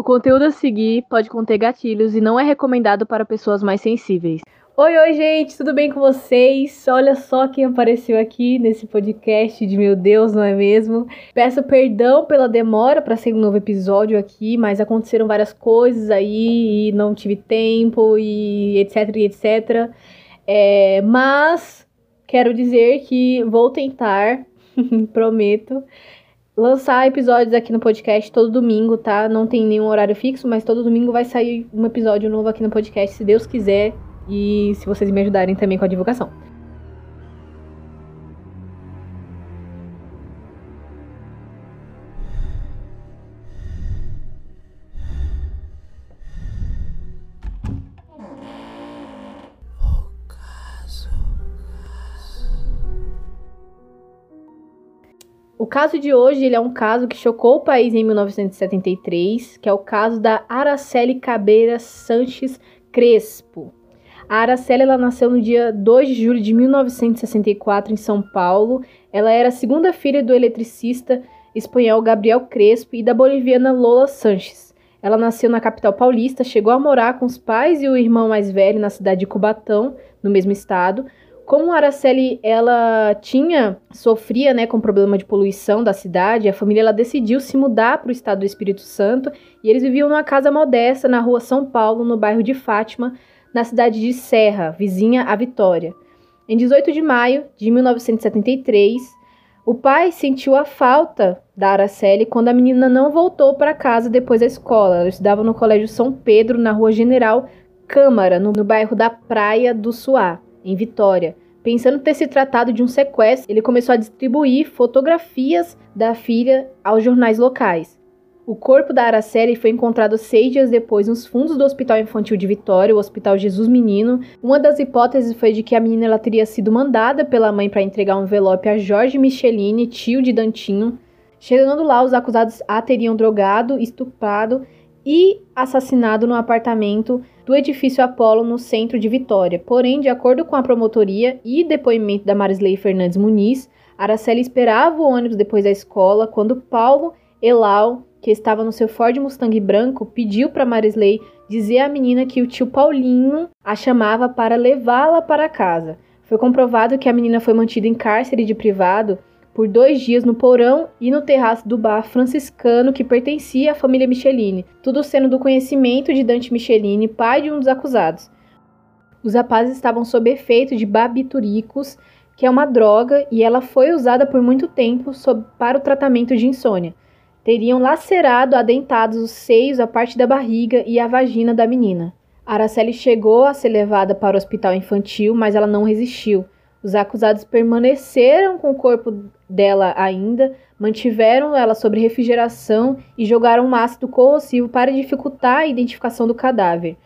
O conteúdo a seguir pode conter gatilhos e não é recomendado para pessoas mais sensíveis. Oi, oi, gente, tudo bem com vocês? Olha só quem apareceu aqui nesse podcast de meu Deus, não é mesmo? Peço perdão pela demora para ser um novo episódio aqui, mas aconteceram várias coisas aí e não tive tempo e etc e etc. É, mas quero dizer que vou tentar, prometo, lançar episódios aqui no podcast todo domingo, tá? Não tem nenhum horário fixo, mas todo domingo vai sair um episódio novo aqui no podcast, se Deus quiser, e se vocês me ajudarem também com a divulgação. O caso de hoje ele é um caso que chocou o país em 1973, que é o caso da Araceli Cabeira Sanches Crespo. A Araceli ela nasceu no dia 2 de julho de 1964 em São Paulo. Ela era a segunda filha do eletricista espanhol Gabriel Crespo e da boliviana Lola Sanches. Ela nasceu na capital paulista, chegou a morar com os pais e o irmão mais velho na cidade de Cubatão, no mesmo estado, como a Araceli ela tinha sofria, né, com problema de poluição da cidade, a família ela decidiu se mudar para o estado do Espírito Santo e eles viviam numa casa modesta na rua São Paulo, no bairro de Fátima, na cidade de Serra, vizinha à Vitória. Em 18 de maio de 1973, o pai sentiu a falta da Araceli quando a menina não voltou para casa depois da escola. Ela estudava no Colégio São Pedro, na rua General Câmara, no, no bairro da Praia do Suá em Vitória. Pensando ter se tratado de um sequestro, ele começou a distribuir fotografias da filha aos jornais locais. O corpo da Araceli foi encontrado seis dias depois nos fundos do Hospital Infantil de Vitória, o Hospital Jesus Menino. Uma das hipóteses foi de que a menina teria sido mandada pela mãe para entregar um envelope a Jorge Michelini, tio de Dantinho. Chegando lá, os acusados a teriam drogado, estuprado e assassinado no apartamento do edifício Apolo no centro de Vitória. Porém, de acordo com a promotoria e depoimento da Marisley Fernandes Muniz, Araceli esperava o ônibus depois da escola quando Paulo Elau, que estava no seu Ford Mustang branco, pediu para Marisley dizer à menina que o tio Paulinho a chamava para levá-la para casa. Foi comprovado que a menina foi mantida em cárcere de privado por dois dias no porão e no terraço do bar franciscano que pertencia à família Michelini, tudo sendo do conhecimento de Dante Michelini, pai de um dos acusados. Os rapazes estavam sob efeito de barbitúricos, que é uma droga, e ela foi usada por muito tempo sob, para o tratamento de insônia. Teriam lacerado adentados os seios, a parte da barriga e a vagina da menina. Araceli chegou a ser levada para o hospital infantil, mas ela não resistiu. Os acusados permaneceram com o corpo dela ainda, mantiveram ela sob refrigeração e jogaram um ácido corrosivo para dificultar a identificação do cadáver.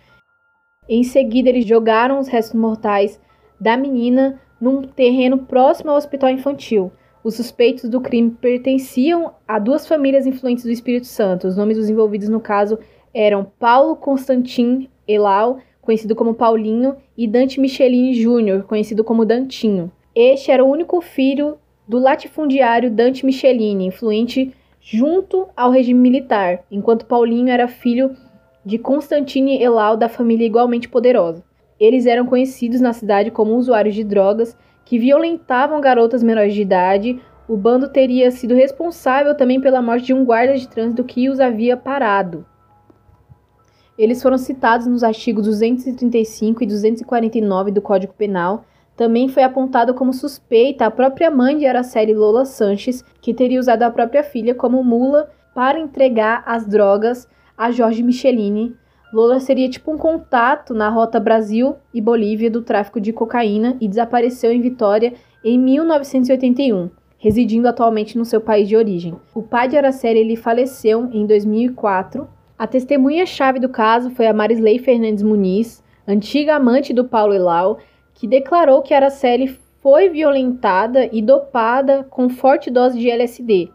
Em seguida, eles jogaram os restos mortais da menina num terreno próximo ao hospital infantil. Os suspeitos do crime pertenciam a duas famílias influentes do Espírito Santo. Os nomes dos envolvidos no caso eram Paulo Constantin Elau, conhecido como Paulinho, e Dante Michelini Jr., conhecido como Dantinho. Este era o único filho do latifundiário Dante Michelini, influente junto ao regime militar, enquanto Paulinho era filho de Constantine Elau, da família igualmente poderosa. Eles eram conhecidos na cidade como usuários de drogas que violentavam garotas menores de idade. O bando teria sido responsável também pela morte de um guarda de trânsito que os havia parado. Eles foram citados nos artigos 235 e 249 do Código Penal. Também foi apontado como suspeita a própria mãe de Araceli Lola Sanches, que teria usado a própria filha como mula para entregar as drogas a Jorge Michelini. Lola seria tipo um contato na rota Brasil e Bolívia do tráfico de cocaína e desapareceu em Vitória em 1981, residindo atualmente no seu país de origem. O pai de Araceli ele faleceu em 2004 a testemunha-chave do caso foi a Marisley Fernandes Muniz, antiga amante do Paulo Elau, que declarou que Araceli foi violentada e dopada com forte dose de LSD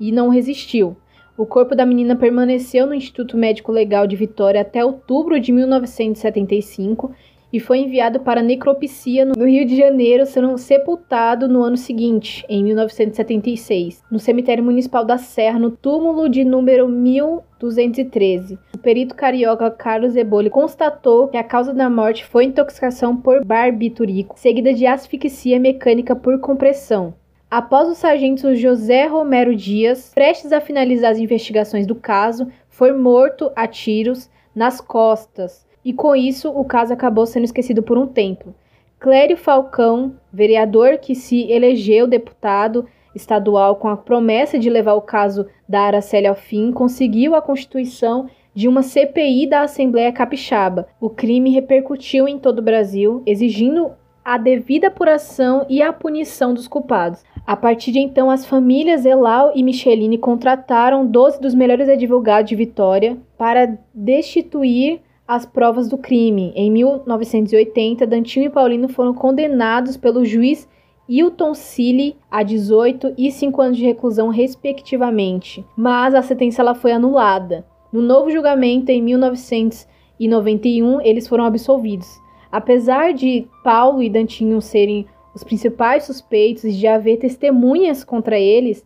e não resistiu. O corpo da menina permaneceu no Instituto Médico Legal de Vitória até outubro de 1975 e foi enviado para necropsia no Rio de Janeiro, sendo sepultado no ano seguinte, em 1976, no cemitério municipal da Serra, no túmulo de número 1213. O perito carioca Carlos Eboli constatou que a causa da morte foi intoxicação por barbitúrico, seguida de asfixia mecânica por compressão. Após o sargento José Romero Dias, prestes a finalizar as investigações do caso, foi morto a tiros nas costas, e com isso o caso acabou sendo esquecido por um tempo. Clério Falcão, vereador que se elegeu deputado estadual com a promessa de levar o caso da Araceli ao fim, conseguiu a constituição de uma CPI da Assembleia Capixaba. O crime repercutiu em todo o Brasil, exigindo a devida apuração e a punição dos culpados. A partir de então, as famílias Elau e Micheline contrataram 12 dos melhores advogados de Vitória para destituir as provas do crime. Em 1980, Dantinho e Paulino foram condenados pelo juiz Hilton Cili a 18 e 5 anos de reclusão, respectivamente, mas a sentença ela foi anulada. No novo julgamento, em 1991, eles foram absolvidos. Apesar de Paulo e Dantinho serem os principais suspeitos e de haver testemunhas contra eles,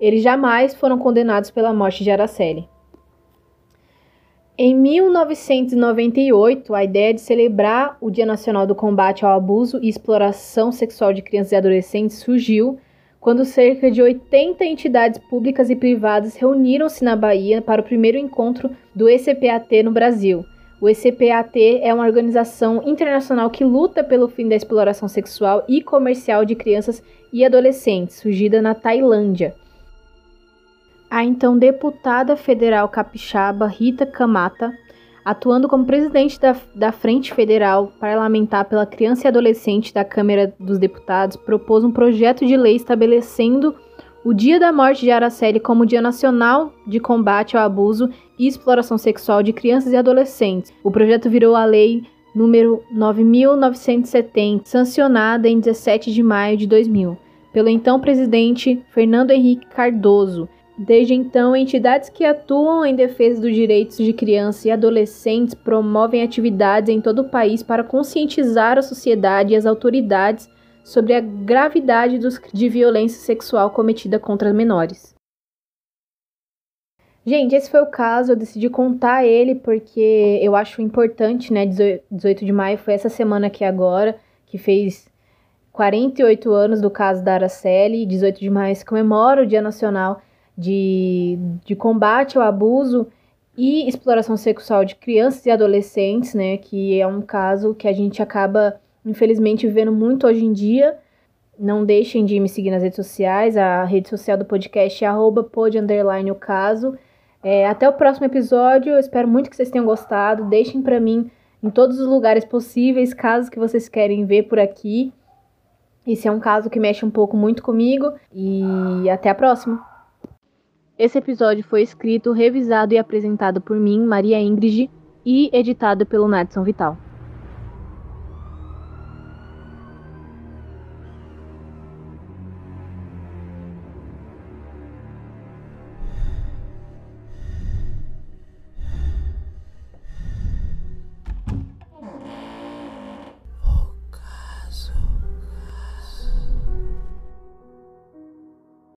eles jamais foram condenados pela morte de Araceli. Em 1998, a ideia de celebrar o Dia Nacional do Combate ao Abuso e Exploração Sexual de Crianças e Adolescentes surgiu quando cerca de 80 entidades públicas e privadas reuniram-se na Bahia para o primeiro encontro do ECPAT no Brasil. O ECPAT é uma organização internacional que luta pelo fim da exploração sexual e comercial de crianças e adolescentes, surgida na Tailândia. A então deputada federal capixaba Rita Kamata, atuando como presidente da, da Frente Federal Parlamentar pela Criança e Adolescente da Câmara dos Deputados, propôs um projeto de lei estabelecendo o Dia da Morte de Araceli como Dia Nacional de Combate ao Abuso e Exploração Sexual de Crianças e Adolescentes. O projeto virou a lei número 9970, sancionada em 17 de maio de 2000, pelo então presidente Fernando Henrique Cardoso. Desde então, entidades que atuam em defesa dos direitos de crianças e adolescentes promovem atividades em todo o país para conscientizar a sociedade e as autoridades sobre a gravidade dos, de violência sexual cometida contra menores. Gente, esse foi o caso, eu decidi contar ele porque eu acho importante, né? 18 de maio foi essa semana aqui agora, que fez 48 anos do caso da Araceli, 18 de maio se comemora o Dia Nacional de, de Combate ao Abuso e Exploração Sexual de Crianças e Adolescentes, né? Que é um caso que a gente acaba infelizmente vivendo muito hoje em dia. Não deixem de me seguir nas redes sociais. A rede social do podcast é arroba o caso. É, até o próximo episódio. Eu espero muito que vocês tenham gostado. Deixem para mim em todos os lugares possíveis, casos que vocês querem ver por aqui. Esse é um caso que mexe um pouco muito comigo. E até a próxima. Esse episódio foi escrito, revisado e apresentado por mim, Maria Ingrid, e editado pelo Nadson Vital.